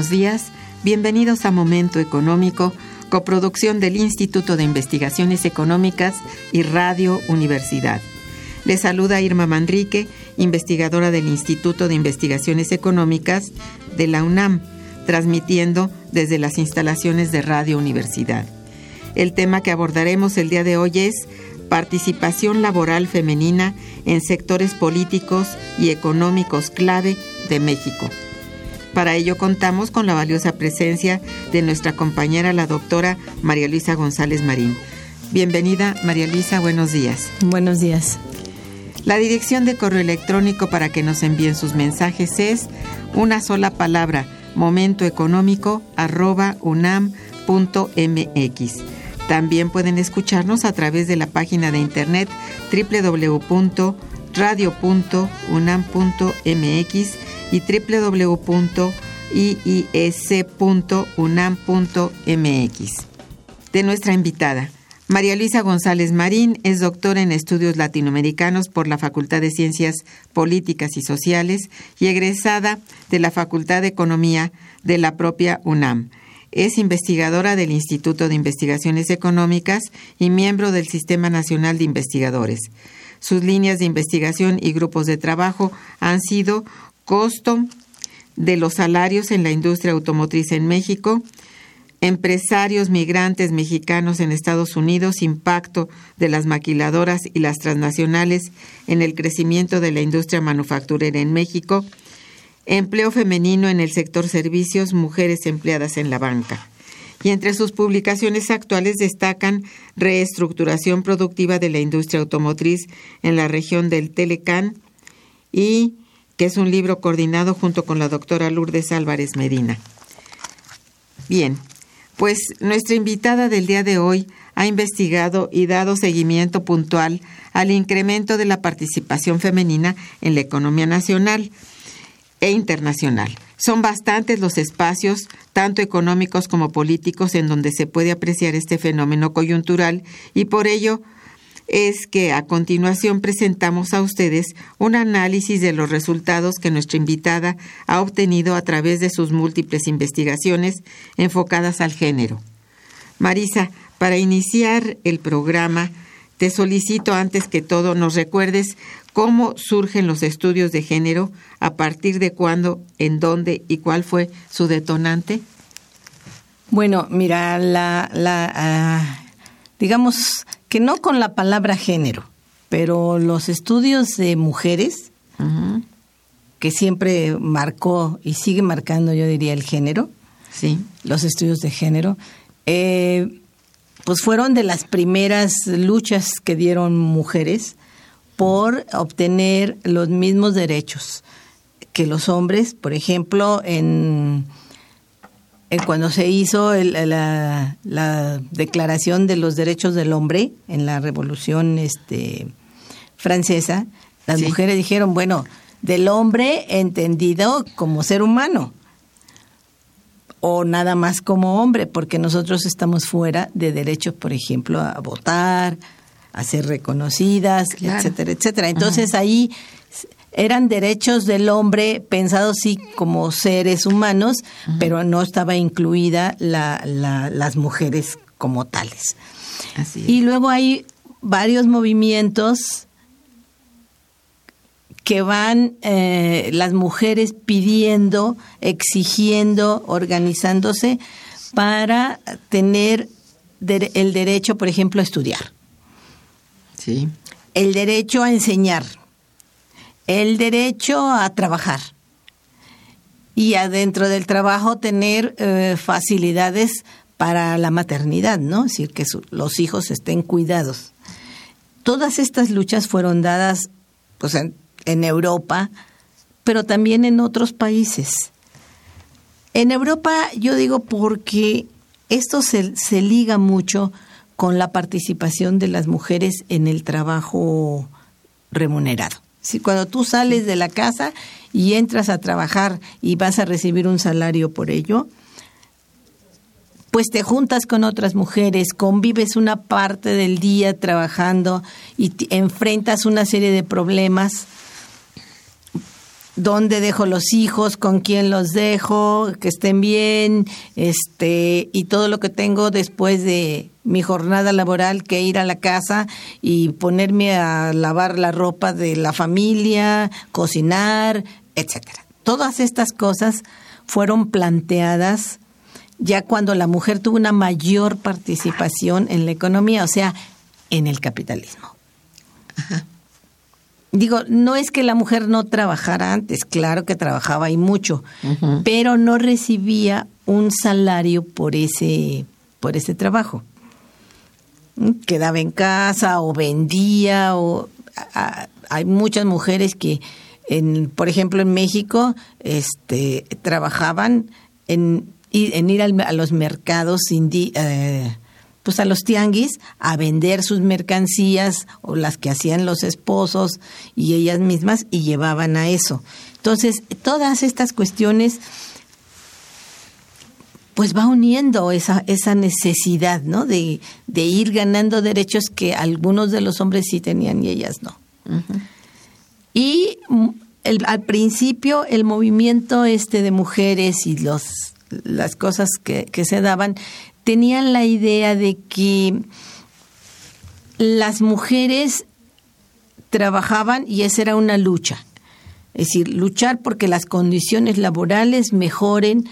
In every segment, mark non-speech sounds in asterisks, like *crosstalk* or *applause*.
Buenos días, bienvenidos a Momento Económico, coproducción del Instituto de Investigaciones Económicas y Radio Universidad. Les saluda Irma Manrique, investigadora del Instituto de Investigaciones Económicas de la UNAM, transmitiendo desde las instalaciones de Radio Universidad. El tema que abordaremos el día de hoy es participación laboral femenina en sectores políticos y económicos clave de México. Para ello contamos con la valiosa presencia de nuestra compañera, la doctora María Luisa González Marín. Bienvenida, María Luisa, buenos días. Buenos días. La dirección de correo electrónico para que nos envíen sus mensajes es una sola palabra, momentoeconómico arroba unam.mx. También pueden escucharnos a través de la página de internet www.radio.unam.mx y www.iis.unam.mx. De nuestra invitada. María Luisa González Marín es doctora en estudios latinoamericanos por la Facultad de Ciencias Políticas y Sociales y egresada de la Facultad de Economía de la propia UNAM. Es investigadora del Instituto de Investigaciones Económicas y miembro del Sistema Nacional de Investigadores. Sus líneas de investigación y grupos de trabajo han sido costo de los salarios en la industria automotriz en México, empresarios migrantes mexicanos en Estados Unidos, impacto de las maquiladoras y las transnacionales en el crecimiento de la industria manufacturera en México, empleo femenino en el sector servicios, mujeres empleadas en la banca. Y entre sus publicaciones actuales destacan reestructuración productiva de la industria automotriz en la región del Telecán y que es un libro coordinado junto con la doctora Lourdes Álvarez Medina. Bien, pues nuestra invitada del día de hoy ha investigado y dado seguimiento puntual al incremento de la participación femenina en la economía nacional e internacional. Son bastantes los espacios, tanto económicos como políticos, en donde se puede apreciar este fenómeno coyuntural y por ello es que a continuación presentamos a ustedes un análisis de los resultados que nuestra invitada ha obtenido a través de sus múltiples investigaciones enfocadas al género. Marisa, para iniciar el programa, te solicito antes que todo nos recuerdes cómo surgen los estudios de género, a partir de cuándo, en dónde y cuál fue su detonante. Bueno, mira, la, la ah, digamos, que no con la palabra género, pero los estudios de mujeres, que siempre marcó y sigue marcando, yo diría, el género, sí. los estudios de género, eh, pues fueron de las primeras luchas que dieron mujeres por obtener los mismos derechos que los hombres, por ejemplo, en cuando se hizo la, Declaración de los Derechos del Hombre en la Revolución este, Francesa, las mujeres dijeron, bueno, del hombre entendido como ser humano o nada más como hombre, porque nosotros estamos fuera de derechos, por ejemplo, a votar, a ser reconocidas, etcétera, etcétera. Entonces ahí eran derechos del hombre pensados sí como seres humanos, pero no estaba incluida la, las mujeres como tales. Y luego hay varios movimientos que van eh, las mujeres pidiendo, exigiendo, organizándose para tener el derecho, por ejemplo, a estudiar. Sí. El derecho a enseñar. El derecho a trabajar. Y adentro del trabajo tener eh, facilidades para la maternidad, ¿no? Es decir, que los hijos estén cuidados. Todas estas luchas fueron dadas pues, en, en Europa, pero también en otros países. En Europa yo digo porque esto se, se liga mucho con la participación de las mujeres en el trabajo remunerado. Si cuando tú sales de la casa y entras a trabajar y vas a recibir un salario por ello, pues te juntas con otras mujeres, convives una parte del día trabajando y enfrentas una serie de problemas. Dónde dejo los hijos, con quién los dejo, que estén bien, este, y todo lo que tengo después de mi jornada laboral que ir a la casa y ponerme a lavar la ropa de la familia, cocinar, etcétera. Todas estas cosas fueron planteadas ya cuando la mujer tuvo una mayor participación en la economía, o sea, en el capitalismo. Ajá digo, no es que la mujer no trabajara antes, claro que trabajaba y mucho, pero no recibía un salario por ese, por ese trabajo. Quedaba en casa o vendía o hay muchas mujeres que en, por ejemplo en México este trabajaban en, ir a los mercados indi, eh, pues a los tianguis a vender sus mercancías o las que hacían los esposos y ellas mismas y llevaban a eso. Entonces, todas estas cuestiones pues va uniendo esa, esa necesidad, ¿no? De, de ir ganando derechos que algunos de los hombres sí tenían y ellas no. Y el, al principio el movimiento este de mujeres y los las cosas que, que se daban tenían la idea de que las mujeres trabajaban y esa era una lucha. Es decir, luchar porque las condiciones laborales mejoren,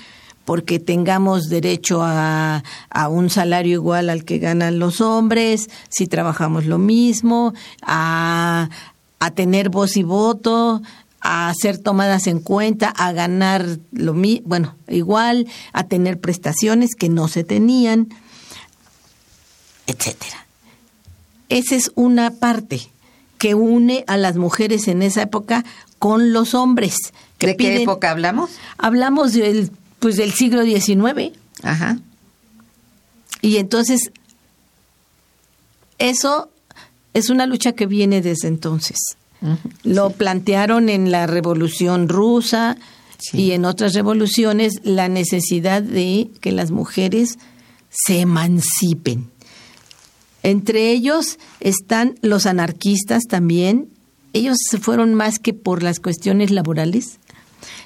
porque tengamos derecho a, a, un salario igual al que ganan los hombres, si trabajamos lo mismo, a, a tener voz y voto, a ser tomadas en cuenta, a ganar lo bueno, igual, a tener prestaciones que no se tenían, etcétera. Esa es una parte que une a las mujeres en esa época con los hombres. ¿De qué época hablamos? Hablamos del, pues, del siglo XIX. Ajá. Y entonces, eso es una lucha que viene desde entonces. Lo plantearon en la Revolución Rusa y en otras revoluciones la necesidad de que las mujeres se emancipen. Entre ellos están los anarquistas también. Ellos se fueron más que por las cuestiones laborales,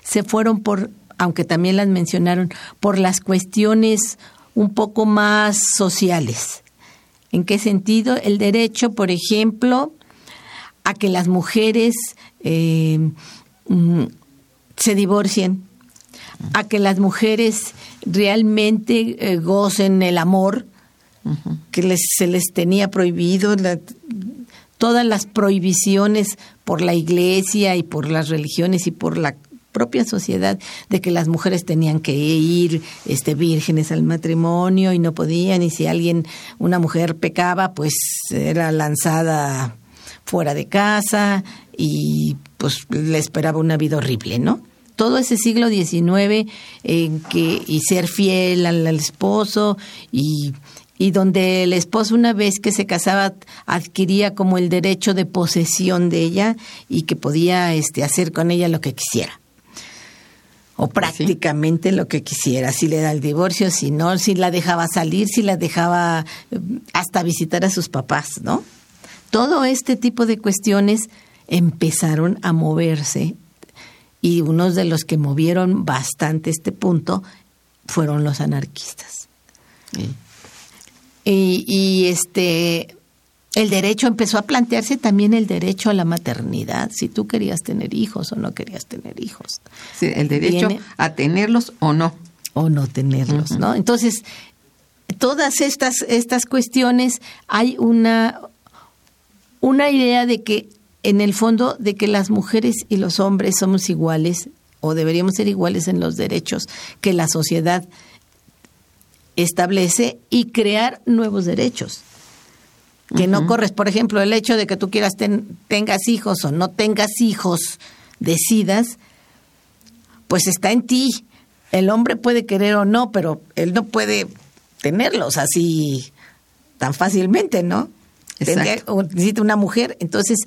se fueron por, aunque también las mencionaron, por las cuestiones un poco más sociales. ¿En qué sentido? El derecho, por ejemplo, a que las mujeres eh, mm, se divorcien, a que las mujeres realmente eh, gocen el amor que les, se les tenía prohibido, todas las prohibiciones por la iglesia y por las religiones y por la propia sociedad de que las mujeres tenían que ir este vírgenes al matrimonio y no podían y si alguien una mujer pecaba pues era lanzada fuera de casa y pues le esperaba una vida horrible, ¿no? Todo ese siglo XIX en que y ser fiel al, esposo y, y donde el esposo una vez que se casaba adquiría como el derecho de posesión de ella y que podía este, hacer con ella lo que quisiera o pues prácticamente lo que quisiera, si le da el divorcio, si no, si la dejaba salir, si la dejaba eh, hasta visitar a sus papás, ¿no? todo este tipo de cuestiones empezaron a moverse y unos de los que movieron bastante este punto fueron los anarquistas. Y, este el derecho empezó a plantearse también el derecho a la maternidad, si tú querías tener hijos o no querías tener hijos. Sí, el derecho a tenerlos o no. O no tenerlos, ¿no? Entonces, todas estas, estas cuestiones hay una, una idea de que, en el fondo, de que las mujeres y los hombres somos iguales o deberíamos ser iguales en los derechos que la sociedad establece y crear nuevos derechos que no corres. Por ejemplo, el hecho de que tú quieras tengas hijos o no tengas hijos, decidas, pues está en ti. El hombre puede querer o no, pero él no puede tenerlos así tan fácilmente, ¿no? necesita una mujer. Entonces,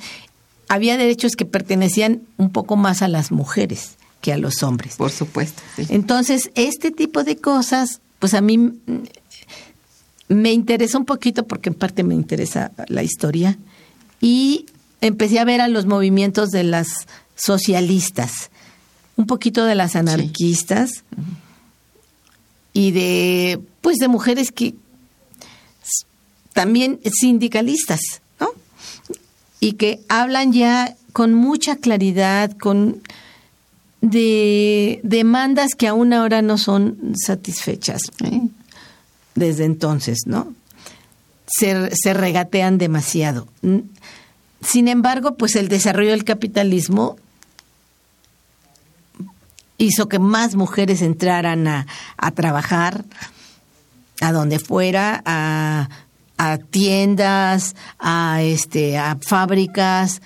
había derechos que pertenecían un poco más a las mujeres que a los hombres. Por supuesto. Entonces, este tipo de cosas, pues a mí me interesa un poquito porque en parte me interesa la historia y empecé a ver a los movimientos de las socialistas, un poquito de las anarquistas y de pues de mujeres que también sindicalistas, ¿no? Y que hablan ya con mucha claridad, con de demandas que aún ahora no son satisfechas. ¿eh? Desde entonces, ¿no? Se, regatean demasiado. Sin embargo, pues el desarrollo del capitalismo hizo que más mujeres entraran a, trabajar a donde fuera, a, tiendas, a este, a fábricas,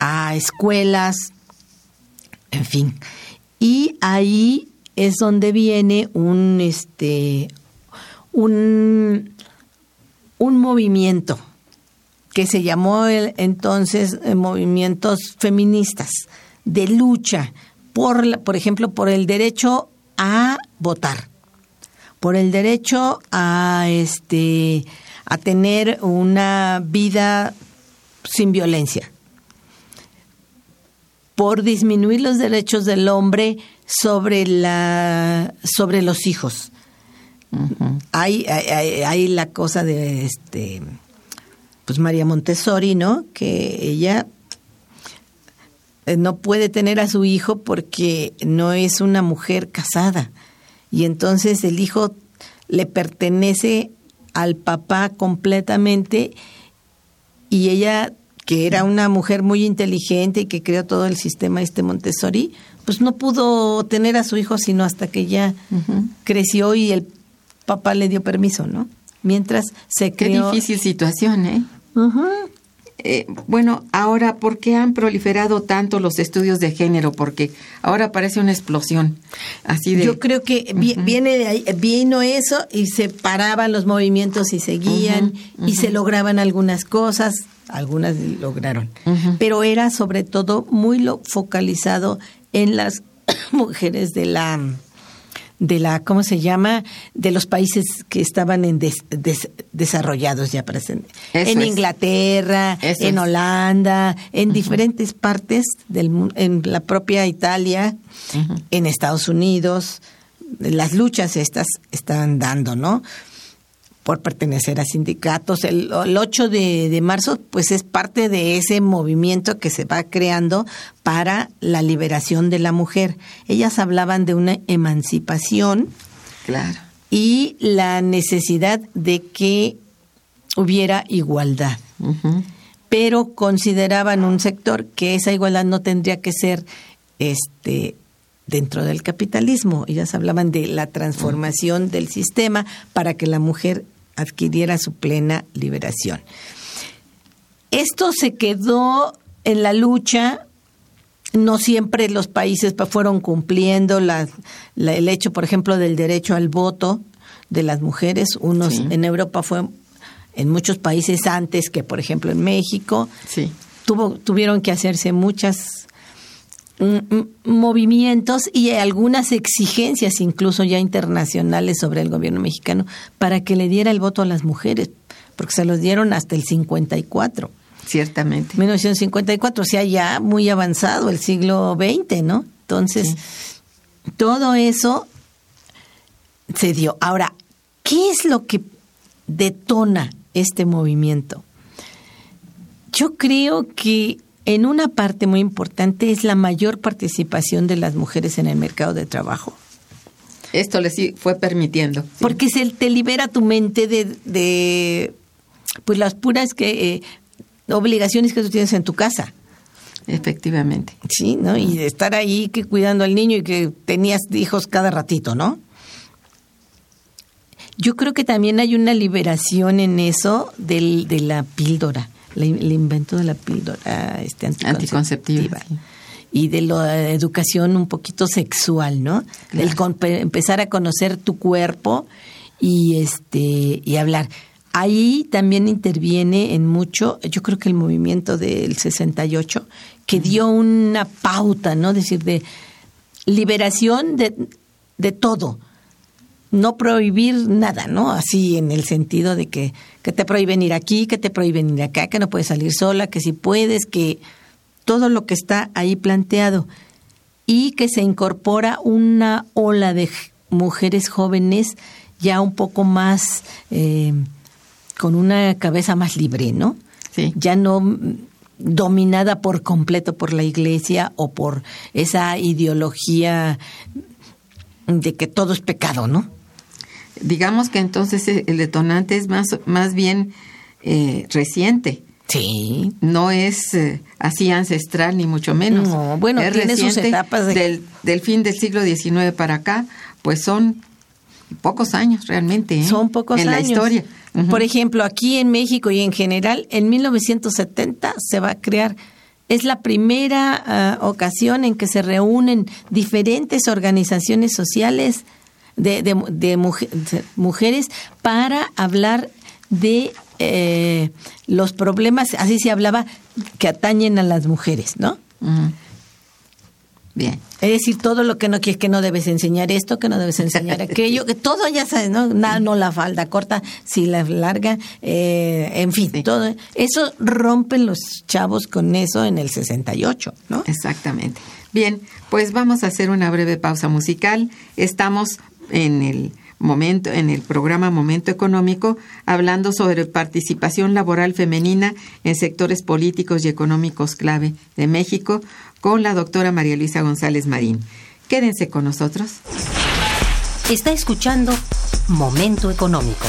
a escuelas, en fin. Y ahí es donde viene un este un, un movimiento que se llamó entonces eh, movimientos feministas de lucha por, por ejemplo, por el derecho a votar, por el derecho a este a tener una vida sin violencia, por disminuir los derechos del hombre sobre la sobre los hijos, hay, hay, la cosa de este pues María Montessori, ¿no? Que ella eh, no puede tener a su hijo porque no es una mujer casada. Y entonces el hijo le pertenece al papá completamente y ella, que era una mujer muy inteligente y que creó todo el sistema este Montessori, pues no pudo tener a su hijo sino hasta que ya creció y el papá le dio permiso, ¿no? Mientras se creó... Qué difícil situación, ¿eh? ¿eh? bueno, ahora, ¿por qué han proliferado tanto los estudios de género? Porque ahora parece una explosión. Así de. Yo creo que viene de ahí, vino eso y se paraban los movimientos y seguían y se lograban algunas cosas, algunas lograron. Pero era sobre todo muy lo focalizado en las *coughs* mujeres de la de la, ¿cómo se llama? De los países que estaban en desarrollados ya presente. En Inglaterra, en Holanda, en diferentes partes del en la propia Italia, en Estados Unidos. Las luchas estas están dando, ¿no? Por pertenecer a sindicatos. El, 8 de, de, marzo, pues es parte de ese movimiento que se va creando para la liberación de la mujer. Ellas hablaban de una emancipación. Claro. Y la necesidad de que hubiera igualdad. Pero consideraban un sector que esa igualdad no tendría que ser este dentro del capitalismo. Ellas hablaban de la transformación del sistema para que la mujer adquiriera su plena liberación. Esto se quedó en la lucha, no siempre los países fueron cumpliendo el hecho, por ejemplo, del derecho al voto de las mujeres. Unos en Europa fue en muchos países antes que, por ejemplo, en México. Sí. Tuvo, tuvieron que hacerse muchas movimientos y algunas exigencias incluso ya internacionales sobre el gobierno mexicano para que le diera el voto a las mujeres, porque se los dieron hasta el 54. Ciertamente. 1954, o sea, ya muy avanzado el siglo XX, ¿no? Entonces, todo eso se dio. Ahora, ¿qué es lo que detona este movimiento? Yo creo que en una parte muy importante es la mayor participación de las mujeres en el mercado de trabajo. Esto les fue permitiendo. Porque se te libera tu mente de, de pues las puras que eh, obligaciones que tú tienes en tu casa. Efectivamente. Sí, ¿no? Y de estar ahí que cuidando al niño y que tenías hijos cada ratito, ¿no? Yo creo que también hay una liberación en eso del, de la píldora el, invento de la píldora este, anticonceptiva. Y de la educación un poquito sexual, ¿no? El empezar a conocer tu cuerpo y este y hablar. Ahí también interviene en mucho, yo creo que el movimiento del 68, que dio una pauta, ¿no? Es decir, de liberación de, de todo no prohibir nada, ¿no? Así en el sentido de que, que te prohíben ir aquí, que te prohíben ir acá, que no puedes salir sola, que si puedes, que todo lo que está ahí planteado y que se incorpora una ola de mujeres jóvenes ya un poco más eh, con una cabeza más libre, ¿no? Sí. Ya no dominada por completo por la iglesia o por esa ideología de que todo es pecado, ¿no? Digamos que entonces eh, el detonante es más, más bien eh, reciente. Sí. No es eh, así ancestral, ni mucho menos. No, bueno, es tiene sus etapas del, del, fin del siglo XIX para acá, pues son pocos años realmente. Son pocos en años. En la historia. Por ejemplo, aquí en México y en general, en 1970 se va a crear es la primera ah, ocasión en que se reúnen diferentes organizaciones sociales de, de, mujeres para hablar de eh, los problemas, así se hablaba, que atañen a las mujeres, ¿no? Bien. Es decir, todo lo que no quieres, que no debes enseñar esto, que no debes enseñar *laughs* aquello, que todo ya sabes, ¿no? no la falda corta, si la larga, eh, en fin, todo. Eso rompen los chavos con eso en el 68, ¿no? Exactamente. Bien, pues vamos a hacer una breve pausa musical. Estamos en el momento en el programa Momento Económico hablando sobre participación laboral femenina en sectores políticos y económicos clave de México con la doctora María Luisa González Marín. Quédense con nosotros. Está escuchando Momento Económico.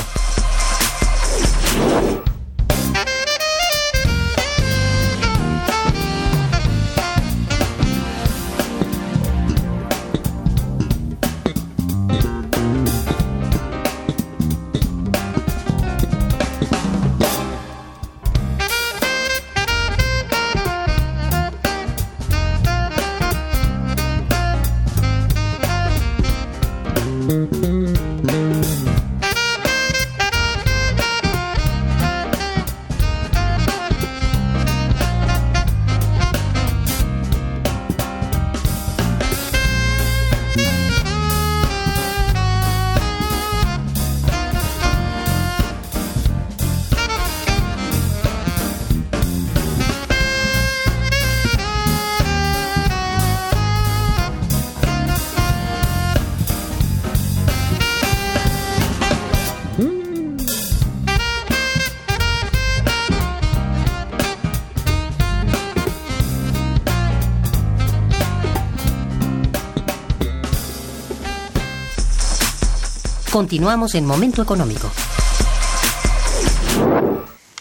Continuamos en Momento Económico.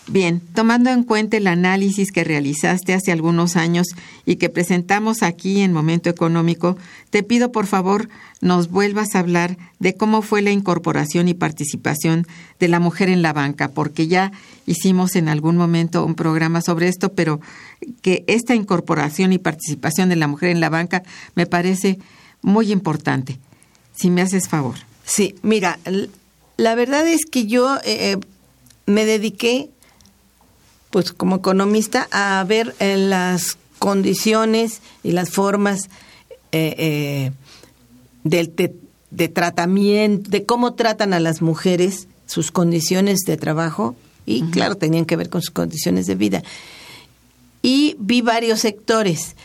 Bien, tomando en cuenta el análisis que realizaste hace algunos años y que presentamos aquí en Momento Económico, te pido por favor nos vuelvas a hablar de cómo fue la incorporación y participación de la mujer en la banca, porque ya hicimos en algún momento un programa sobre esto, pero que esta incorporación y participación de la mujer en la banca me parece muy importante. Si me haces favor. Sí, mira, la verdad es que yo eh, eh, me dediqué, pues como economista, a ver eh, las condiciones y las formas de, tratamiento, de cómo tratan a las mujeres, sus condiciones de trabajo, y claro, tenían que ver con sus condiciones de vida. Y vi varios sectores.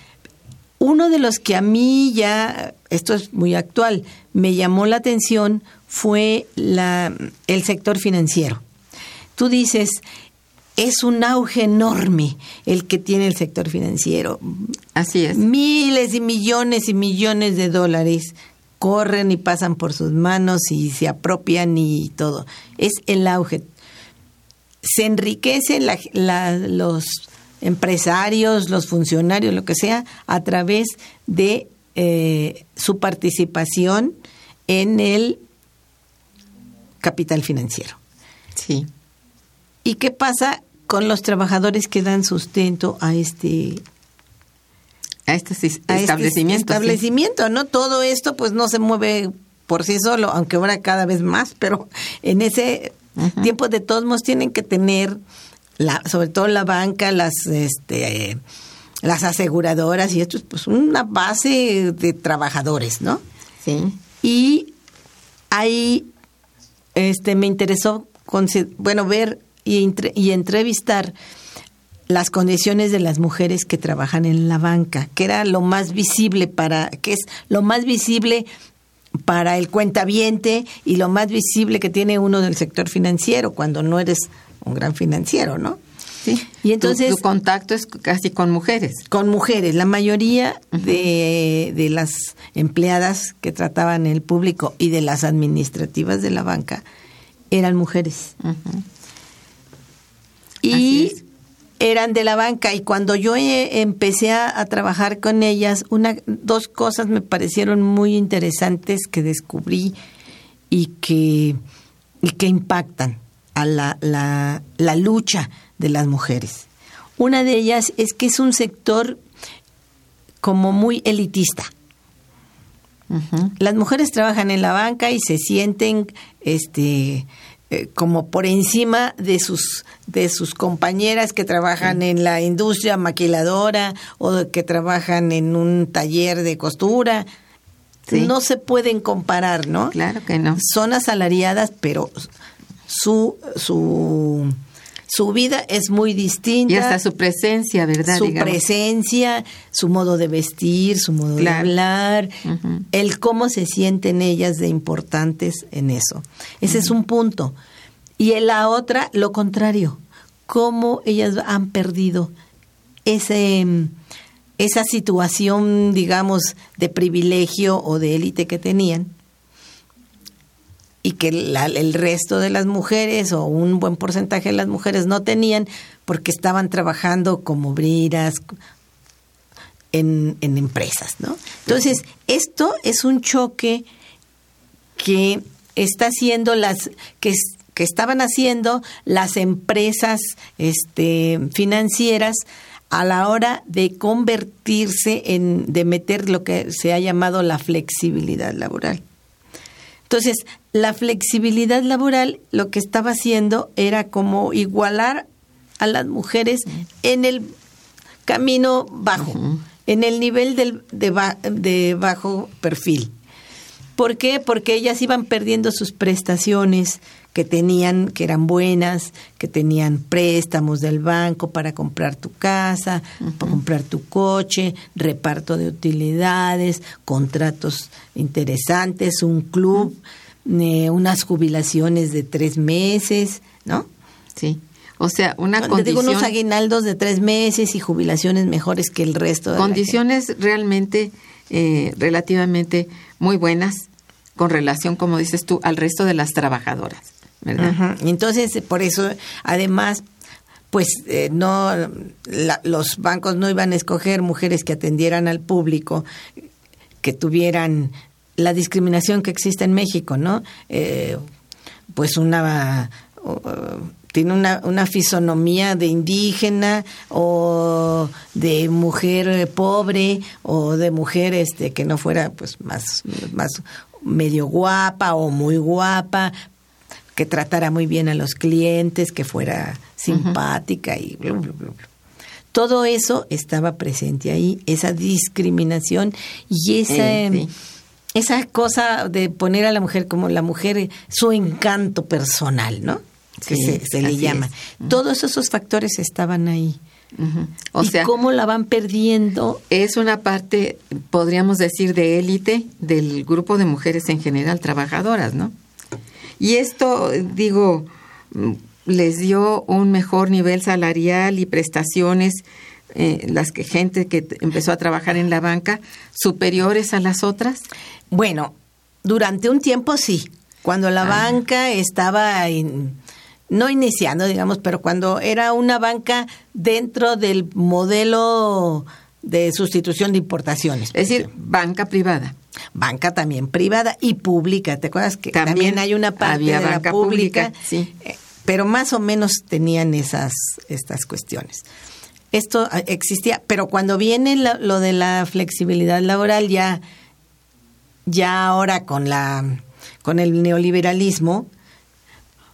Uno de los que a mí ya, esto es muy actual, me llamó la atención fue la, el sector financiero. Tú dices, es un auge enorme el que tiene el sector financiero. Así es. Miles y millones y millones de dólares corren y pasan por sus manos y se apropian y todo. Es el auge. Se enriquecen la- la- los empresarios, los funcionarios, lo que sea, a través de eh, su participación en el capital financiero. Sí. ¿Y qué pasa con los trabajadores que dan sustento a este, A estos is- a este establecimientos. sí. establecimiento, ¿no? Todo esto pues no se mueve por sí solo, aunque ahora cada vez más, *laughs* pero en ese tiempo de todos modos tienen que tener la, sobre todo la banca, las este las aseguradoras y esto es pues una base de trabajadores, ¿no? Sí. Y ahí este me interesó bueno ver y, entre- y entrevistar las condiciones de las mujeres que trabajan en la banca, que era lo más visible para que es lo más visible para el cuentaviente y lo más visible que tiene uno del sector financiero cuando no eres un gran financiero, ¿no? Sí. Y entonces- Tu, tu contacto es casi con mujeres. con mujeres. La mayoría de, de las empleadas que trataban el público y de las administrativas de la banca eran mujeres. Y eran de la banca. Y cuando yo eh, empecé a, a trabajar con ellas, una, dos cosas me parecieron muy interesantes que descubrí y que, y que impactan a la, la, la lucha de las mujeres. Una de ellas es que es un sector como muy elitista. Las mujeres trabajan en la banca y se sienten este eh, como por encima de sus de sus compañeras que trabajan en la industria maquiladora o que trabajan en un taller de costura. Sí. No se pueden comparar, ¿no? Claro que no. Son asalariadas, pero su su su vida es muy distinta Y hasta su presencia, ¿verdad? su Digamos. presencia, su modo de vestir, su modo Claro. de hablar, el cómo se sienten ellas de importantes en eso. Ese es un punto. Y en la otra, lo contrario, cómo ellas han perdido ese mm, esa situación, digamos, de privilegio o de élite que tenían y que el resto de las mujeres o un buen porcentaje de las mujeres no tenían porque estaban trabajando como briras en, en empresas, ¿no? Entonces, esto es un choque que está haciendo las que, que estaban haciendo las empresas este, financieras a la hora de convertirse en de meter lo que se ha llamado la flexibilidad laboral. Entonces, la flexibilidad laboral lo que estaba haciendo era como igualar a las mujeres en el camino bajo, en el nivel del, de, ba- de bajo perfil. ¿Por qué? Porque ellas iban perdiendo sus prestaciones que tenían, que eran buenas, que tenían préstamos del banco para comprar tu casa, para comprar tu coche, reparto de utilidades, contratos interesantes, un club, eh, unas jubilaciones de tres meses, ¿no? Sí. O sea, una Te condición, digo unos aguinaldos de tres meses y jubilaciones mejores que el resto de condiciones realmente, eh, relativamente muy buenas con relación, como dices tú, al resto de las trabajadoras, ¿verdad? Entonces, por eso, además, pues eh, no, la- los bancos no iban a escoger mujeres que atendieran al público, que tuvieran la discriminación que existe en México, ¿no? Eh, pues una uh, tiene una, una fisonomía de indígena o de mujer eh, pobre o de mujer este que no fuera pues más más medio guapa o muy guapa que tratara muy bien a los clientes que fuera simpática y todo eso estaba presente ahí esa discriminación y esa Eh, sí. Esa cosa de poner a la mujer como la mujer su encanto personal no que Sí, se, se le llama es. todos esos factores estaban ahí Ujú. O y sea, cómo la van perdiendo es una parte, podríamos decir, de élite del grupo de mujeres en general, trabajadoras, ¿no? Y esto, digo, mm, les dio un mejor nivel salarial y prestaciones, eh, las que gente que empezó a trabajar en la banca, superiores a las otras? Bueno, durante un tiempo sí, cuando la banca estaba no iniciando, digamos, pero cuando era una banca dentro del modelo de sustitución de importaciones. Es decir, banca privada. banca también privada y pública. ¿Te acuerdas que también, También hay una parte había de la banca pública? pública, sí. Eh, Pero más o menos tenían esas estas cuestiones. Esto ah, existía, pero cuando viene lo de la flexibilidad laboral ya ya ahora con la con el neoliberalismo,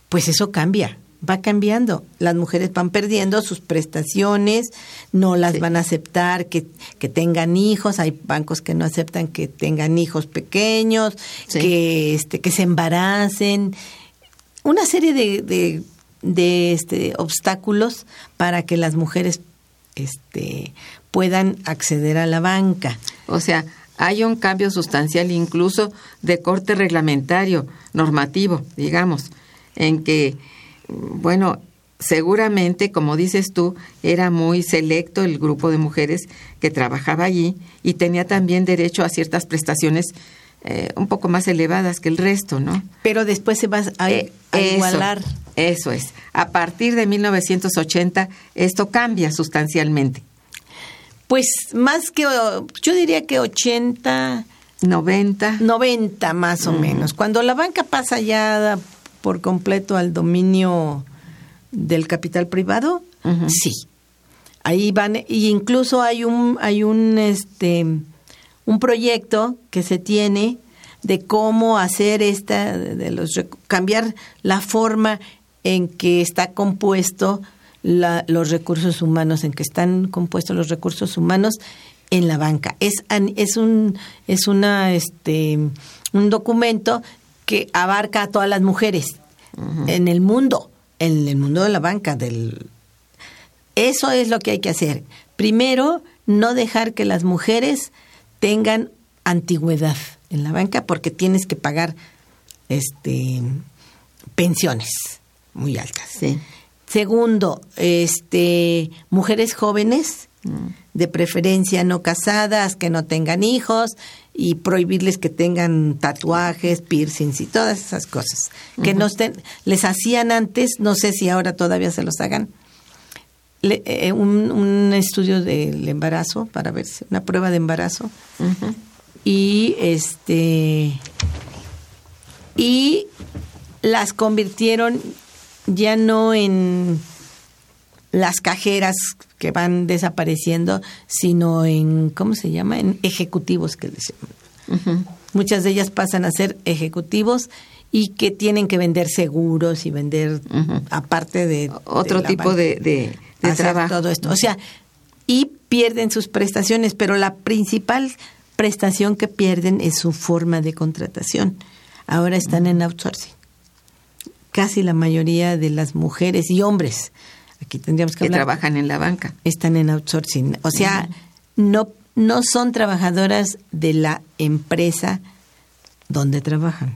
pues eso cambia, va cambiando. Las mujeres van perdiendo sus prestaciones, no las Sí. van a aceptar que, que tengan hijos, hay bancos que no aceptan que tengan hijos pequeños, Sí. que este que se embaracen, una serie de, de, de, este, obstáculos para que las mujeres este, puedan acceder a la banca. O sea, hay un cambio sustancial incluso de corte reglamentario, normativo, digamos, en que, bueno, seguramente, como dices tú, era muy selecto el grupo de mujeres que trabajaba allí y tenía también derecho a ciertas prestaciones eh, un poco más elevadas que el resto, ¿no? Pero después se va a, Eh, a eso, igualar. Eso es. A partir de 1980 esto cambia sustancialmente. Pues más que, yo diría que 80, 90. 90 más o menos. Cuando la banca pasa ya por completo al dominio del capital privado, sí. Ahí van, y incluso hay un, hay un, este, un proyecto que se tiene de cómo hacer esta, de los, cambiar la forma en que está compuesto la- los recursos humanos, en que están compuestos los recursos humanos en la banca. Es, es un, es una, este, un documento que abarca a todas las mujeres en el mundo, en el mundo de la banca, del, eso es lo que hay que hacer. Primero, no dejar que las mujeres tengan antigüedad en la banca porque tienes que pagar este pensiones muy altas. Sí. Segundo, este mujeres jóvenes, de preferencia no casadas, que no tengan hijos y prohibirles que tengan tatuajes, piercings y todas esas cosas que no estén, les hacían antes, no sé si ahora todavía se los hagan. Le- eh, un, un estudio del embarazo para ver si una prueba de embarazo. Y este y las convirtieron ya no en las cajeras que van desapareciendo, sino en ¿cómo se llama? en ejecutivos que les llaman. Muchas de ellas pasan a ser ejecutivos y que tienen que vender seguros y vender aparte de Otro de tipo de, de hacer trabajo. todo esto. O sea, y pierden sus prestaciones, pero la principal prestación que pierden es su forma de contratación. Ahora están en outsourcing. Casi la mayoría de las mujeres y hombres, aquí tendríamos que que hablar, trabajan en la banca. están en outsourcing. O sea, no, no son trabajadoras de la empresa donde trabajan,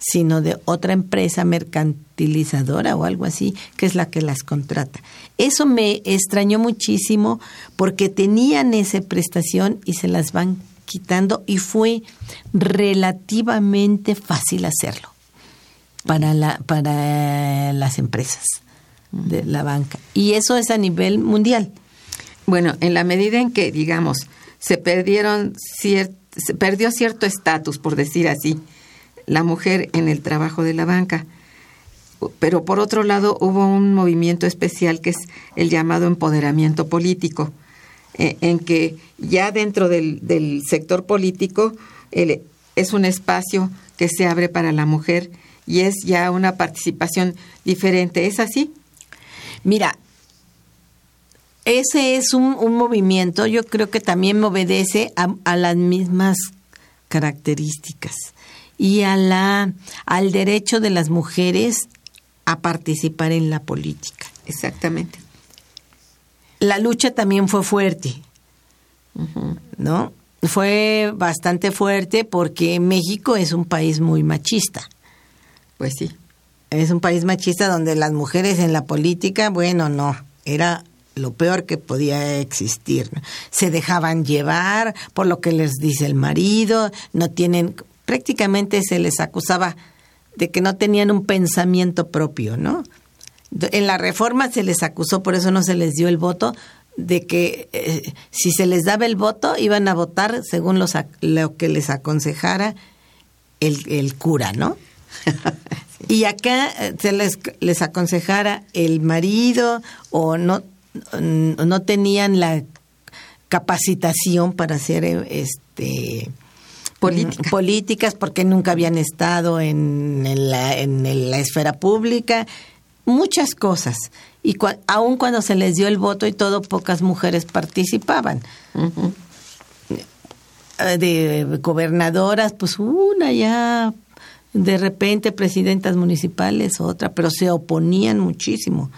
sino de otra empresa mercantilizadora o algo así, que es la que las contrata. Eso me extrañó muchísimo porque tenían esa prestación y se las van quitando y fue relativamente fácil hacerlo para la para las empresas de la banca y eso es a nivel mundial. Bueno, en la medida en que, digamos, se perdieron cier- se perdió cierto estatus, por decir así, la mujer en el trabajo de la banca. Pero por otro lado hubo un movimiento especial que es el llamado empoderamiento político, eh, en que ya dentro del, del sector político es un espacio que se abre para la mujer y es ya una participación diferente. ¿Es así? Mira, ese es un, un movimiento, yo creo que también obedece a, a las mismas características y a la, al derecho de las mujeres a participar en la política. Exactamente. La lucha también fue fuerte, ¿no? Fue bastante fuerte porque México es un país muy machista. Pues sí. es un país machista donde las mujeres en la política, bueno, no, era lo peor que podía existir. Se dejaban llevar por lo que les dice el marido, no tienen, prácticamente se les acusaba de que no tenían un pensamiento propio, ¿no? En la reforma se les acusó, por eso no se les dio el voto, de que eh, si se les daba el voto iban a votar según los, lo que les aconsejara el, el cura, ¿no? *laughs* y acá eh, se les, les aconsejara el marido o no, no tenían la capacitación para hacer este *laughs* políticas porque nunca habían estado en, la, en la esfera pública muchas cosas. Y aun cuando se les dio el voto y todo, pocas mujeres participaban. Eh, de gobernadoras, pues una ya, de repente presidentas municipales, otra, pero se oponían muchísimo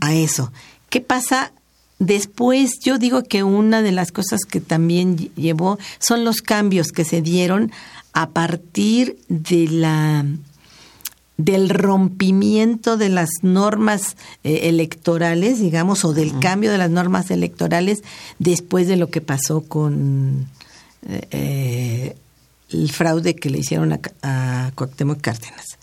a eso. ¿Qué pasa? Después yo digo que una de las cosas que también llevó son los cambios que se dieron a partir de la del rompimiento de las normas eh, electorales, digamos, o del cambio de las normas electorales después de lo que pasó con eh, eh, el fraude que le hicieron a, a Cuauhtémoc Cárdenas.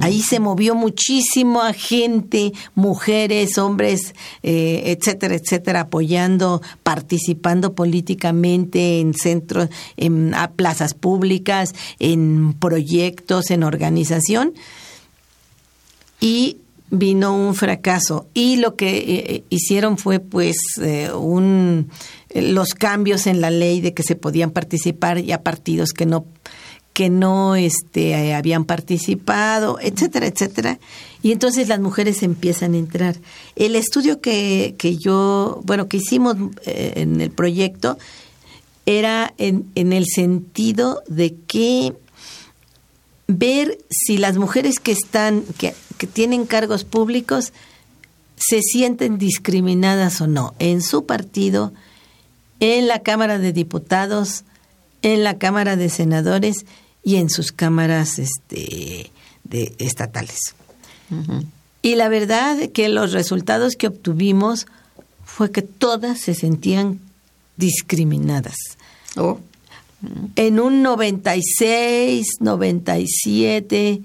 Ahí se movió muchísimo a gente, mujeres, hombres, etcétera, etcétera, apoyando, participando políticamente en centros, en plazas públicas, en proyectos, en organización. Y vino un fracaso y lo que hicieron fue pues un los cambios en la ley de que se podían participar ya partidos que no que no este, habían participado, etcétera, etcétera. Y entonces las mujeres empiezan a entrar. El estudio que, que yo, bueno, que hicimos eh, en el proyecto era en, en el sentido de que ver si las mujeres que están, que, que tienen cargos públicos, se sienten discriminadas o no en su partido, en la Cámara de Diputados, en la Cámara de Senadores y en sus cámaras este, de, estatales. Y la verdad que los resultados que obtuvimos fue que todas se sentían discriminadas. Oh. En un 96, 97,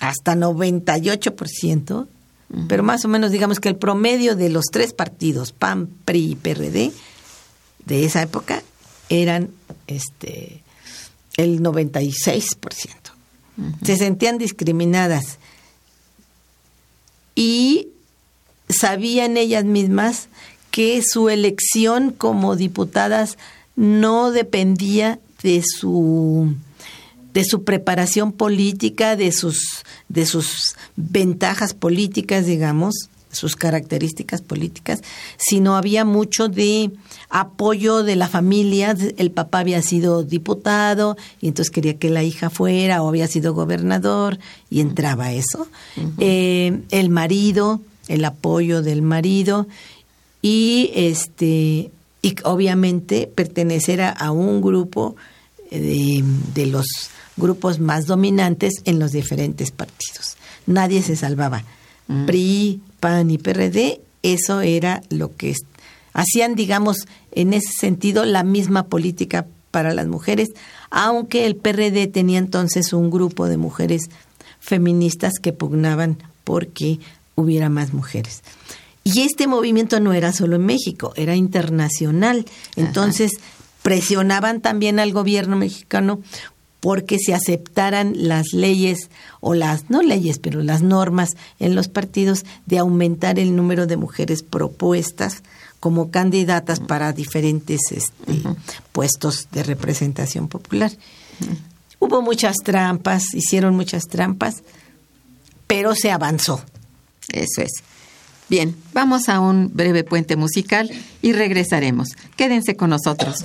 hasta 98%, pero más o menos digamos que el promedio de los tres partidos, PAN, PRI y PRD, de esa época, eran este el 96%. Se sentían discriminadas y sabían ellas mismas que su elección como diputadas no dependía de su de su preparación política, de sus de sus ventajas políticas, digamos, sus características políticas, sino había mucho de apoyo de la familia. El papá había sido diputado y entonces quería que la hija fuera o había sido gobernador y entraba eso. Eh, el marido, el apoyo del marido y este y obviamente pertenecer a, un grupo de, de los grupos más dominantes en los diferentes partidos. Nadie se salvaba. PRI, PAN y PRD, eso era lo que hacían, digamos, en ese sentido, la misma política para las mujeres, aunque el PRD tenía entonces un grupo de mujeres feministas que pugnaban porque hubiera más mujeres. Y este movimiento no era solo en México, era internacional. Entonces presionaban también al gobierno mexicano porque se aceptaran las leyes o las, no leyes, pero las normas en los partidos de aumentar el número de mujeres propuestas como candidatas para diferentes este, puestos de representación popular. Hubo muchas trampas, hicieron muchas trampas, pero se avanzó. Eso es. Bien, vamos a un breve puente musical y regresaremos. Quédense con nosotros.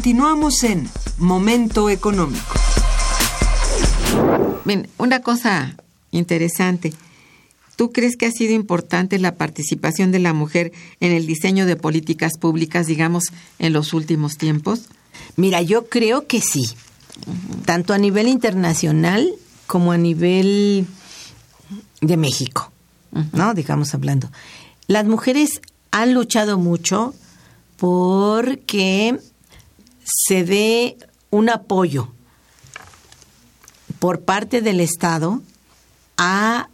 Continuamos en Momento Económico. Bien, una cosa interesante. ¿Tú crees que ha sido importante la participación de la mujer en el diseño de políticas públicas, digamos, en los últimos tiempos? Mira, yo creo que sí. Tanto a nivel internacional como a nivel de México, ¿no? Digamos hablando. Las mujeres han luchado mucho porque se dé un apoyo por parte del Estado a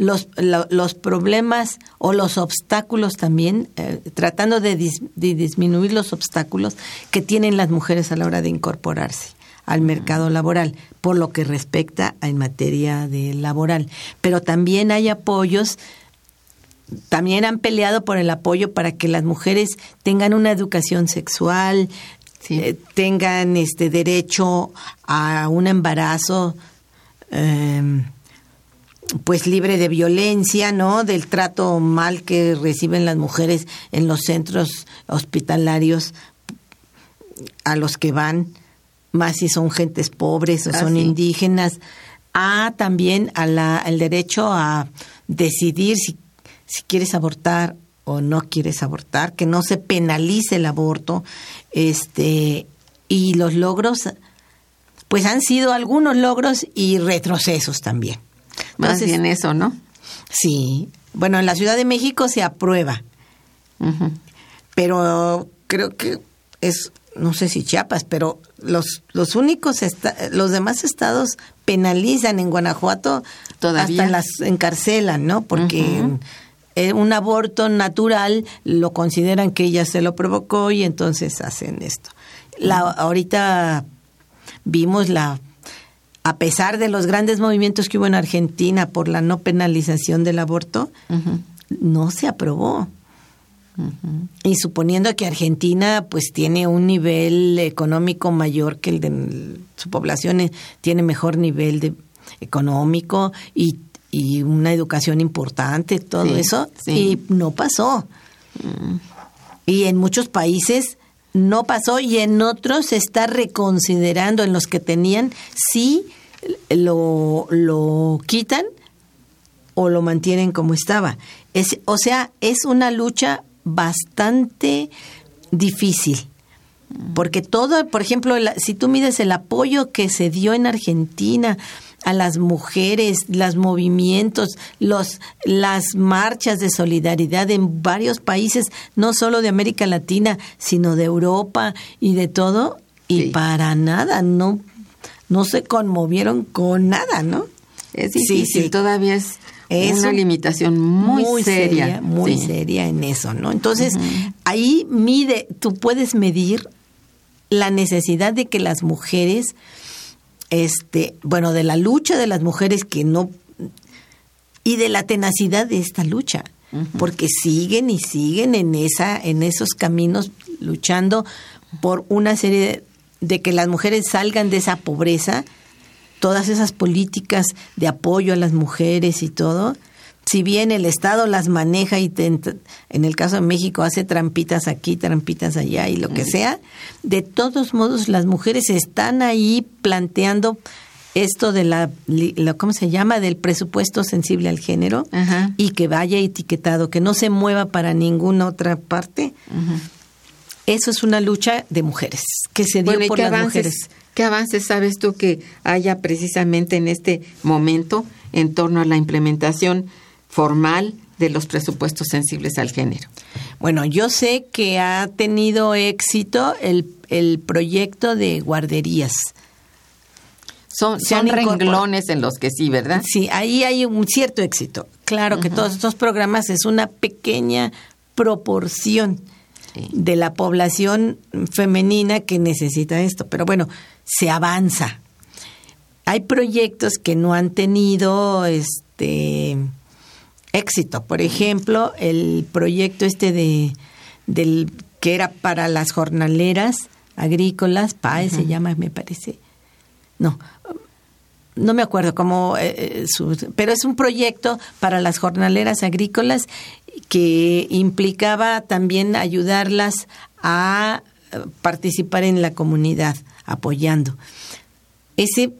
los, los problemas o los obstáculos también, eh, tratando de, disminuir los obstáculos que tienen las mujeres a la hora de incorporarse al mercado laboral, por lo que respecta a en materia de laboral. Pero también hay apoyos también han peleado por el apoyo para que las mujeres tengan una educación sexual, eh, tengan este derecho a un embarazo eh, pues libre de violencia, ¿no? Del trato mal que reciben las mujeres en los centros hospitalarios a los que van, más si son gentes pobres o son indígenas, a también a la, el derecho a decidir si si quieres abortar o no quieres abortar, que no se penalice el aborto, este, y los logros, pues han sido algunos logros y retrocesos también. Más bien eso, ¿no? Sí. Bueno, en la Ciudad de México se aprueba, pero creo que es, no sé si Chiapas, pero los, los únicos, los demás estados penalizan en Guanajuato, todavía hasta las encarcelan, ¿no? Porque eh, un aborto natural lo consideran que ella se lo provocó y entonces hacen esto. La, ahorita vimos la a pesar de los grandes movimientos que hubo en Argentina por la no penalización del aborto, no se aprobó. Y suponiendo que Argentina pues tiene un nivel económico mayor que el de su población, eh, tiene mejor nivel de económico y y una educación importante, todo eso, y no pasó. Y en muchos países no pasó y en otros se está reconsiderando, en los que tenían, sí lo, lo quitan o lo mantienen como estaba. Es, o sea, es una lucha bastante difícil. Porque todo, por ejemplo, si tú mides el apoyo que se dio en Argentina, a las mujeres, los movimientos, los, las marchas de solidaridad en varios países, no solo de América Latina, sino de Europa y de todo, y para nada, no, no se conmovieron con nada, ¿no? Es difícil, todavía es, una limitación muy, seria, Muy seria en eso, ¿no? Entonces, ahí mide, tú puedes medir la necesidad de que las mujeres este, bueno, de la lucha de las mujeres que no y de la tenacidad de esta lucha, porque siguen y siguen en esa en esos caminos luchando por una serie de, de que las mujeres salgan de esa pobreza, todas esas políticas de apoyo a las mujeres y todo, si bien el Estado las maneja y en el caso de México hace trampitas aquí, trampitas allá y lo que sea, de todos modos las mujeres están ahí planteando esto de la, ¿cómo se llama? Del presupuesto sensible al género y que vaya etiquetado, que no se mueva para ninguna otra parte. Eso es una lucha de mujeres, que se dio por las mujeres. ¿Qué avances sabes tú que haya precisamente en este momento en torno a la implementación formal de los presupuestos sensibles al género. Bueno, yo sé que ha tenido éxito el, el proyecto de guarderías. Son, son renglones en los que sí, ¿verdad? Sí, ahí hay un cierto éxito. Claro que todos estos programas es una pequeña proporción de la población femenina que necesita esto, pero bueno, se avanza. Hay proyectos que no han tenido este éxito. Por ejemplo, el proyecto este de del que era para las jornaleras agrícolas, PAE se llama, me parece. No, no me acuerdo cómo, eh, eh, pero es un proyecto para las jornaleras agrícolas que implicaba también ayudarlas a participar en la comunidad, apoyando. Ese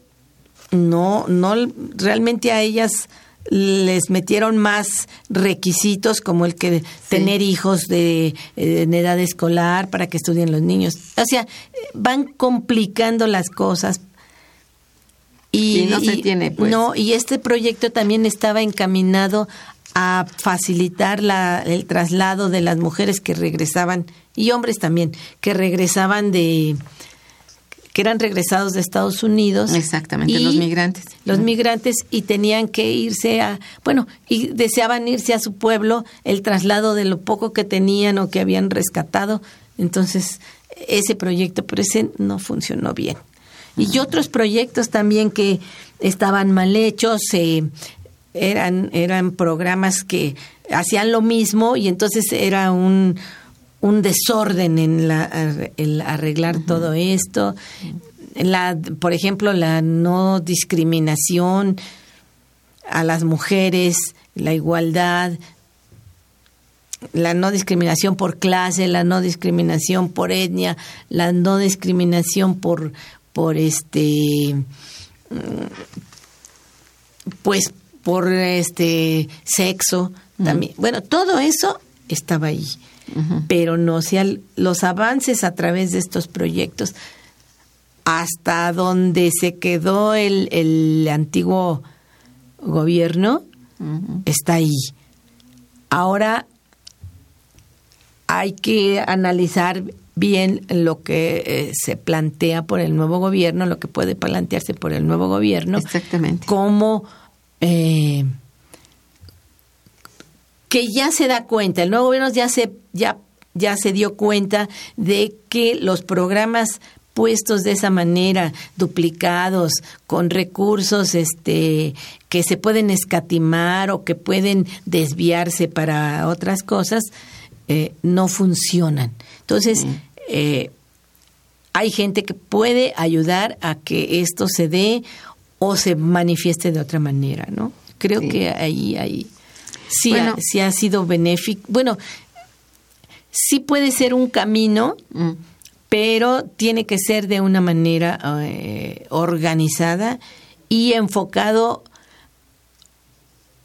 no, no, realmente a ellas les metieron más requisitos como el que tener hijos de, en edad escolar para que estudien los niños. O sea, van complicando las cosas. Y, no se tiene, pues. No, y este proyecto también estaba encaminado a facilitar la, el traslado de las mujeres que regresaban, y hombres también, que regresaban de, que eran regresados de Estados Unidos. Exactamente, los migrantes. Los migrantes y tenían que irse a, bueno, y deseaban irse a su pueblo, el traslado de lo poco que tenían o que habían rescatado. Entonces, ese proyecto, pero ese no funcionó bien. Y otros proyectos también que estaban mal hechos, eh, eran, eran programas que hacían lo mismo y entonces era un, un desorden en la, el arreglar todo esto. La, por ejemplo, la no discriminación a las mujeres, la igualdad, la no discriminación por clase, la no discriminación por etnia, la no discriminación por por este pues por este sexo también. Bueno, todo eso estaba ahí pero no sean los avances a través de estos proyectos hasta donde se quedó el, el antiguo gobierno está ahí. Ahora hay que analizar bien lo que eh, se plantea por el nuevo gobierno, lo que puede plantearse por el nuevo gobierno. Exactamente. Cómo eh, que ya se da cuenta, el nuevo gobierno ya se, ya, ya se dio cuenta de que los programas puestos de esa manera, duplicados, con recursos este, que se pueden escatimar o que pueden desviarse para otras cosas, eh, no funcionan. Entonces, eh, hay gente que puede ayudar a que esto se dé o se manifieste de otra manera, ¿no? Creo que ahí hay sí, ha, ha sido benéfico. Bueno, sí puede ser un camino, mm. pero tiene que ser de una manera eh, organizada y enfocado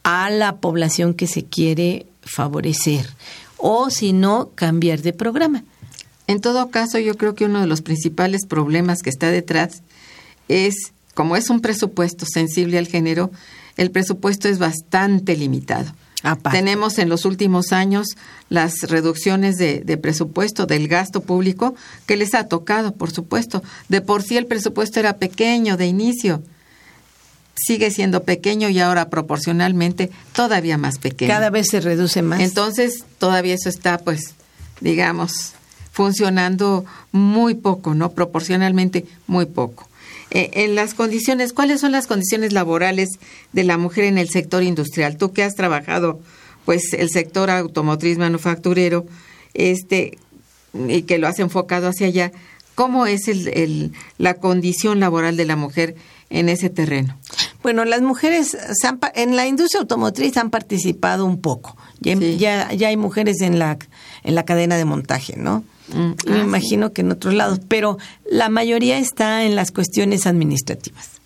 a la población que se quiere favorecer o si no cambiar de programa. En todo caso, yo creo que uno de los principales problemas que está detrás es, como es un presupuesto sensible al género, el presupuesto es bastante limitado. Tenemos en los últimos años las reducciones de, presupuesto del gasto público que les ha tocado, por supuesto. De por sí el presupuesto era pequeño de inicio. Sigue siendo pequeño y ahora proporcionalmente todavía más pequeño. Cada vez se reduce más. Entonces, todavía eso está, pues, digamos, funcionando muy poco, ¿no? Proporcionalmente muy poco. Eh, en las condiciones, ¿cuáles son las condiciones laborales de la mujer en el sector industrial? Tú que has trabajado, pues, el sector automotriz manufacturero, este, y que lo has enfocado hacia allá, ¿cómo es el, la condición laboral de la mujer en ese terreno? Bueno, las mujeres en la industria automotriz han participado un poco. Ya, ya, ya hay mujeres en la, en la cadena de montaje, ¿no? Mm, me ah, imagino que en otros lados, pero la mayoría está en las cuestiones administrativas,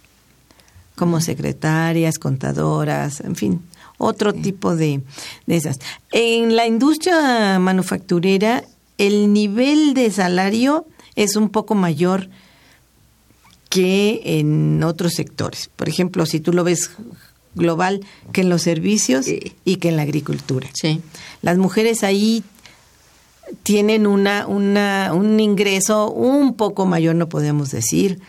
como secretarias, contadoras, en fin, otro tipo de, de esas. En la industria manufacturera, el nivel de salario es un poco mayor que en otros sectores. Por ejemplo, si tú lo ves global, que en los servicios y que en la agricultura. Sí. Las mujeres ahí tienen una, una, un ingreso un poco mayor, no podemos decir.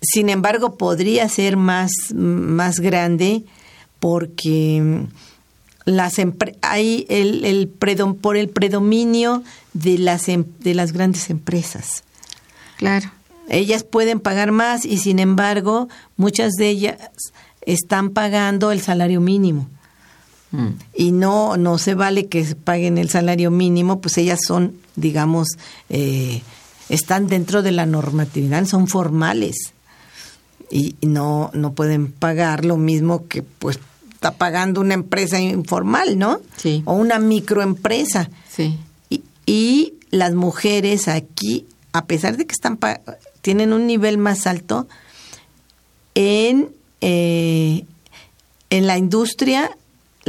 Sin embargo, podría ser más, más grande porque las hay el, el por el predominio de las, em, de las grandes empresas. Claro. Ellas pueden pagar más y sin embargo muchas de ellas están pagando el salario mínimo. Y no, no se vale que paguen el salario mínimo, pues ellas son, digamos, eh, están dentro de la normatividad, son formales. Y, no, no pueden pagar lo mismo que pues está pagando una empresa informal, ¿no? Sí. O una microempresa. Sí. Y, y las mujeres aquí, a pesar de que están tienen un nivel más alto, en, eh, en la industria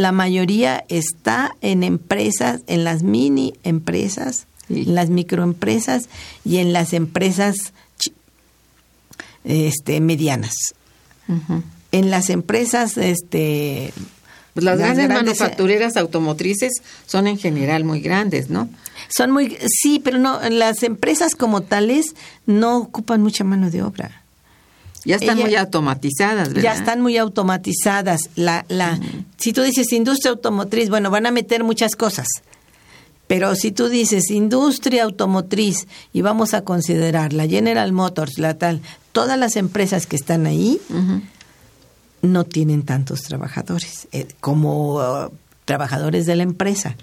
la mayoría está en empresas, en las mini empresas, en las microempresas y en las empresas este, medianas. En las empresas, este, pues las, grandes, manufactureras automotrices son en general muy grandes, ¿no? Son muy, sí, pero no, las empresas como tales no ocupan mucha mano de obra. Ya están muy automatizadas, ¿verdad? Ya están muy automatizadas. La, la, Si tú dices industria automotriz, bueno, van a meter muchas cosas. Pero si tú dices industria automotriz y vamos a considerar la General Motors, la tal, todas las empresas que están ahí no tienen tantos trabajadores eh, como uh, trabajadores de la empresa,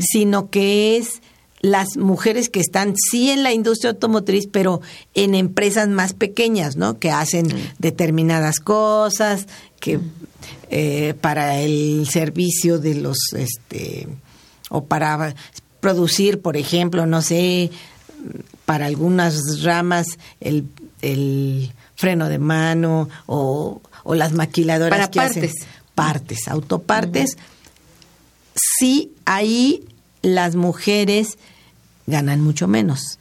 sino que es las mujeres que están sí en la industria automotriz, pero en empresas más pequeñas, ¿no? Que hacen determinadas cosas, que eh, para el servicio de los, este, o para producir, por ejemplo, no sé, para algunas ramas el, el freno de mano o, o las maquiladoras para que partes. hacen partes, autopartes. Sí, ahí las mujeres ganan mucho menos.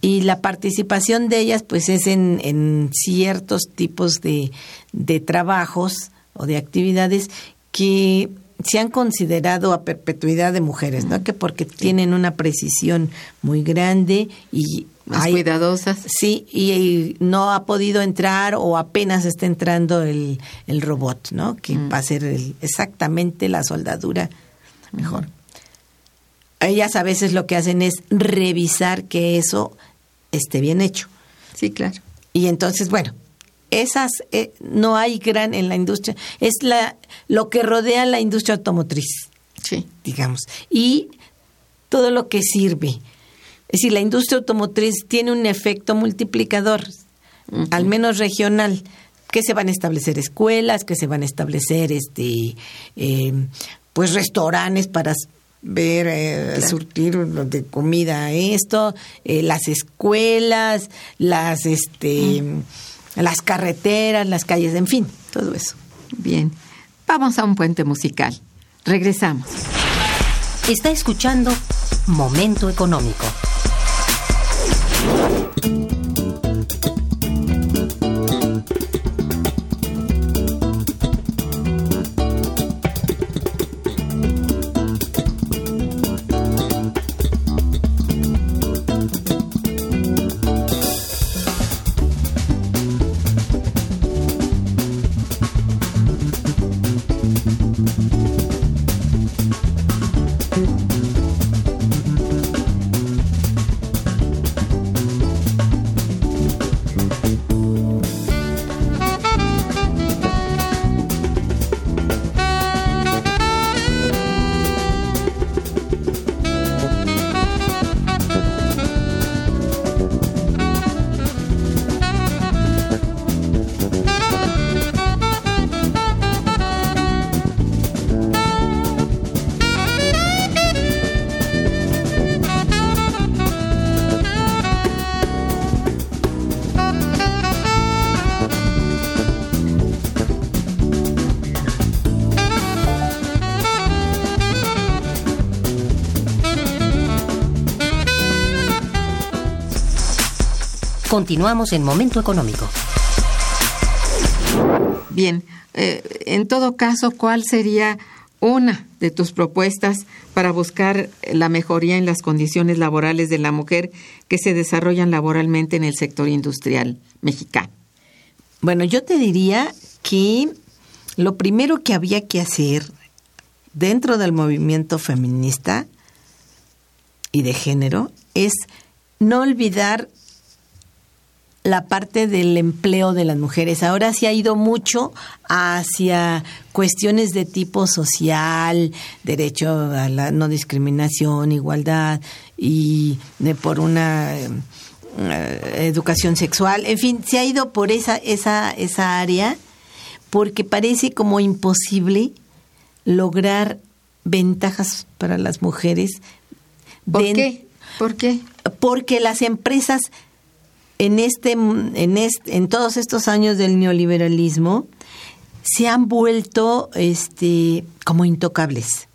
Y la participación de ellas, pues, es en, en ciertos tipos de, de trabajos o de actividades que se han considerado a perpetuidad de mujeres, ¿no? Que porque tienen una precisión muy grande y más cuidadosas. Sí, y, no ha podido entrar o apenas está entrando el, el robot, ¿no? Que va a ser exactamente la soldadura mejor ellas a veces lo que hacen es revisar que eso esté bien hecho. Sí, claro. Y entonces, bueno, esas eh, no hay gran en la industria, es la lo que rodea la industria automotriz. Sí. Digamos. Y todo lo que sirve. Es decir, la industria automotriz tiene un efecto multiplicador, al menos regional, que se van a establecer escuelas, que se van a establecer este eh, pues restaurantes para ver, eh, surtir de comida esto, eh, las escuelas, las, este, las carreteras, las calles, en fin, todo eso. Bien, vamos a un puente musical. Regresamos. Está escuchando Momento Económico. Continuamos en Momento Económico. Bien, eh, en todo caso, ¿cuál sería una de tus propuestas para buscar la mejoría en las condiciones laborales de la mujer que se desarrollan laboralmente en el sector industrial mexicano? Bueno, yo te diría que lo primero que había que hacer dentro del movimiento feminista y de género es no olvidar la parte del empleo de las mujeres. Ahora se ha ido mucho hacia cuestiones de tipo social, derecho a la no discriminación, igualdad y de por una eh, educación sexual. En fin, se ha ido por esa, esa, esa área porque parece como imposible lograr ventajas para las mujeres ¿Por de- qué? ¿Por qué? Porque las empresas en este, en este, en todos estos años del neoliberalismo se han vuelto este como intocables.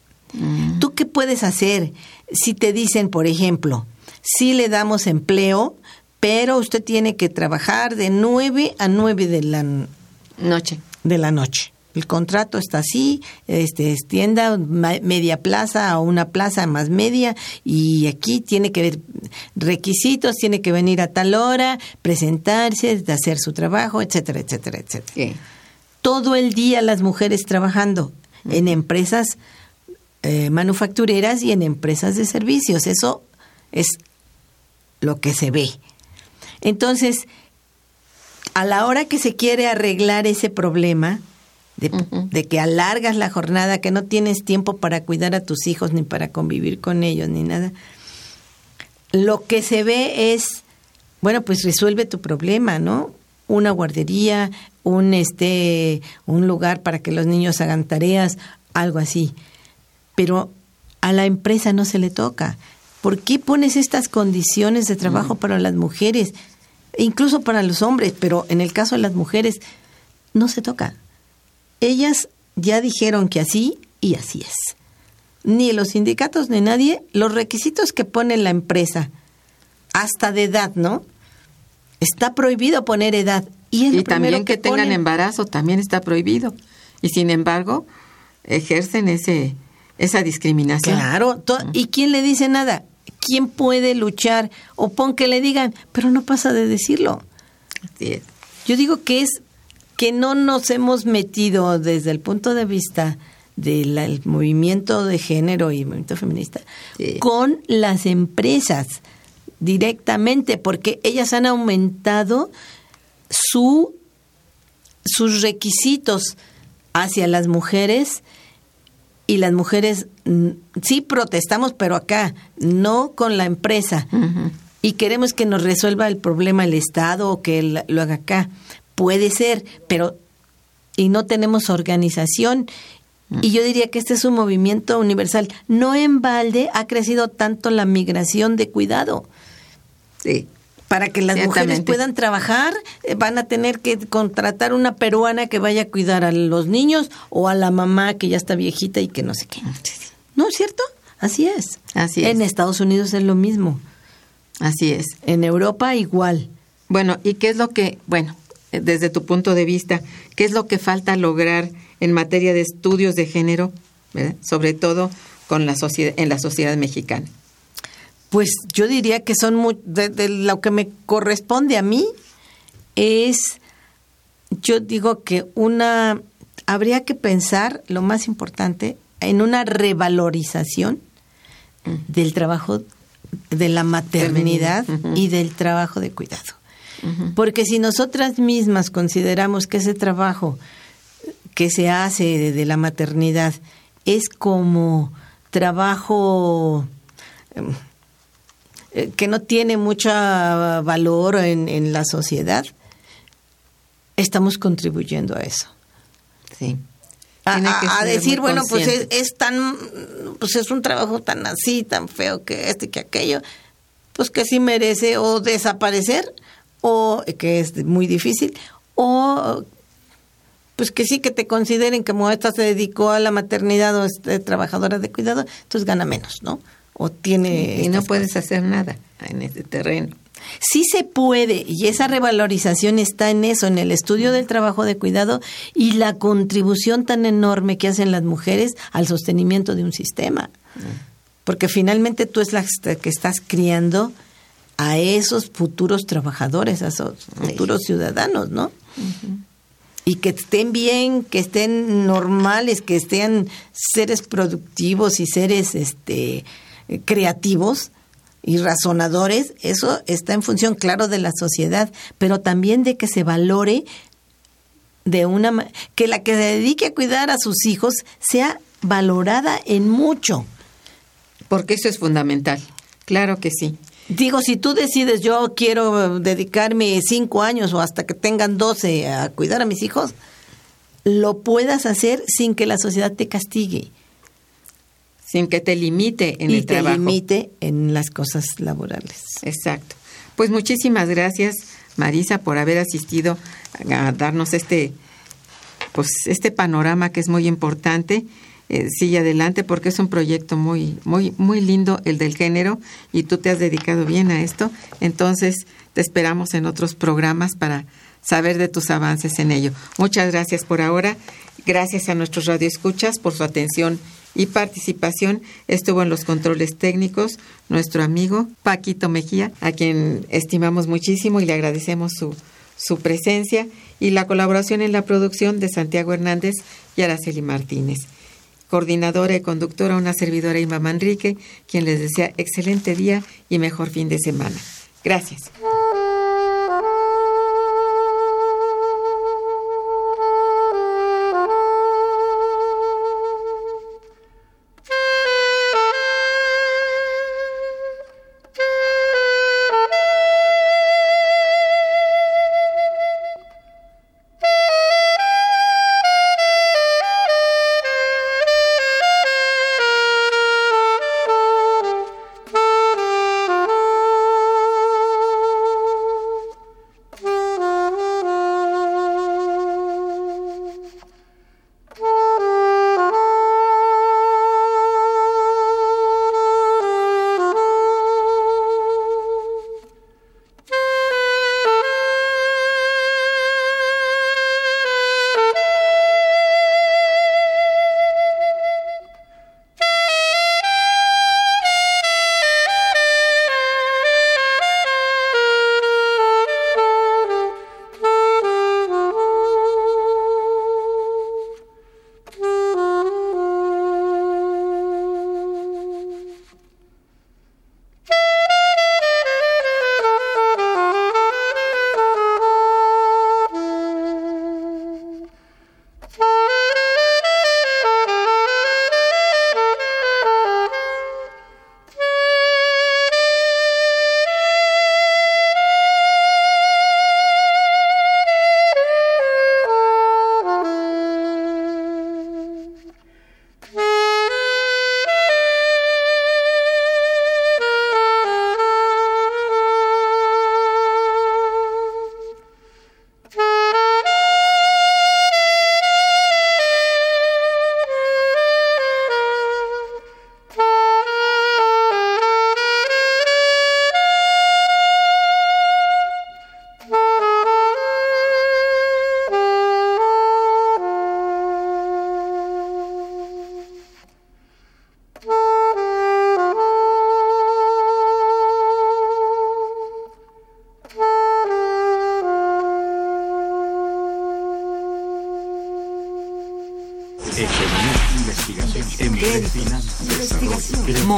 ¿Tú qué puedes hacer si te dicen, por ejemplo, si le damos empleo, pero usted tiene que trabajar de 9 a 9 de la Noche. de la noche. El contrato está así, este es tienda ma- media plaza a una plaza más media y aquí tiene que ver requisitos, tiene que venir a tal hora, presentarse, hacer su trabajo, etcétera, etcétera, etcétera. ¿Qué? Todo el día las mujeres trabajando en empresas eh, manufactureras y en empresas de servicios. Eso es lo que se ve. Entonces, a la hora que se quiere arreglar ese problema, de, de que alargas la jornada, que no tienes tiempo para cuidar a tus hijos, ni para convivir con ellos, ni nada, lo que se ve es, bueno, pues resuelve tu problema, ¿no? Una guardería, un este, un lugar para que los niños hagan tareas, algo así. Pero a la empresa no se le toca. ¿Por qué pones estas condiciones de trabajo para las mujeres? E incluso para los hombres, pero en el caso de las mujeres no se toca. Ellas ya dijeron que así y así es. Ni los sindicatos ni nadie, los requisitos que pone la empresa, hasta de edad, ¿no? Está prohibido poner edad. Y, también que, tengan embarazo también está prohibido. Y sin embargo, ejercen ese esa discriminación. Claro, ¿y quién le dice nada? ¿Quién puede luchar? O pon que le digan, pero no pasa de decirlo. Así es. Yo digo que es que no nos hemos metido desde el punto de vista del movimiento de género y movimiento feminista Sí. con las empresas directamente, porque ellas han aumentado su sus requisitos hacia las mujeres y las mujeres mm, sí protestamos, pero acá, no con la empresa. Y queremos que nos resuelva el problema el Estado o que lo haga acá. Puede ser, pero y no tenemos organización. Y yo diría que este es un movimiento universal. No en balde ha crecido tanto la migración de cuidado. Sí. Para que las mujeres puedan trabajar, eh, van a tener que contratar una peruana que vaya a cuidar a los niños o a la mamá que ya está viejita y que no sé qué. ¿No es cierto? Así es. Así En es. Estados Unidos es lo mismo. Así es. En Europa igual. Bueno, ¿y qué es lo que, bueno, desde tu punto de vista, qué es lo que falta lograr en materia de estudios de género, ¿verdad? sobre todo con la sociedad, en la sociedad mexicana? Pues yo diría que son muy, de, de lo que me corresponde a mí es, yo digo que una, habría que pensar, lo más importante, en una revalorización del trabajo de la maternidad y del trabajo de cuidado. Porque si nosotras mismas consideramos que ese trabajo que se hace de, de la maternidad es como trabajo em, eh, que no tiene mucho valor en, en la sociedad, estamos contribuyendo a eso. Sí. A, decir, bueno, pues es, es tan, pues es un trabajo tan así, tan feo que este, que aquello, pues que sí merece o desaparecer, o que es muy difícil, o pues que sí que te consideren que como esta se dedicó a la maternidad o es trabajadora de cuidado, entonces gana menos, ¿no? O tiene... y no puedes hacer nada en ese terreno. Sí se puede, y esa revalorización está en eso, en el estudio del trabajo de cuidado y la contribución tan enorme que hacen las mujeres al sostenimiento de un sistema. Porque finalmente tú es la que estás criando a esos futuros trabajadores, a esos futuros ciudadanos, ¿no? Y que estén bien, que estén normales, que estén seres productivos y seres este creativos y razonadores, eso está en función, claro, de la sociedad, pero también de que se valore de una que la que se dedique a cuidar a sus hijos sea valorada en mucho. Porque eso es fundamental. Claro que sí. Digo, si tú decides yo quiero dedicarme cinco años o hasta que tengan doce a cuidar a mis hijos, lo puedas hacer sin que la sociedad te castigue. Sin que te limite en y el te trabajo. limite en las cosas laborales. Exacto. Pues muchísimas gracias, Marisa, por haber asistido a darnos este, pues, este panorama que es muy importante. Eh, sigue adelante porque es un proyecto muy, muy, muy lindo el del género y tú te has dedicado bien a esto. Entonces, te esperamos en otros programas para saber de tus avances en ello. Muchas gracias por ahora. Gracias a nuestros radioescuchas por su atención y participación. Estuvo en los controles técnicos nuestro amigo Paquito Mejía, a quien estimamos muchísimo y le agradecemos su, su presencia, y la colaboración en la producción de Santiago Hernández y Araceli Martínez. Coordinadora y conductora, una servidora Inma Manrique, quien les desea excelente día y mejor fin de semana. Gracias.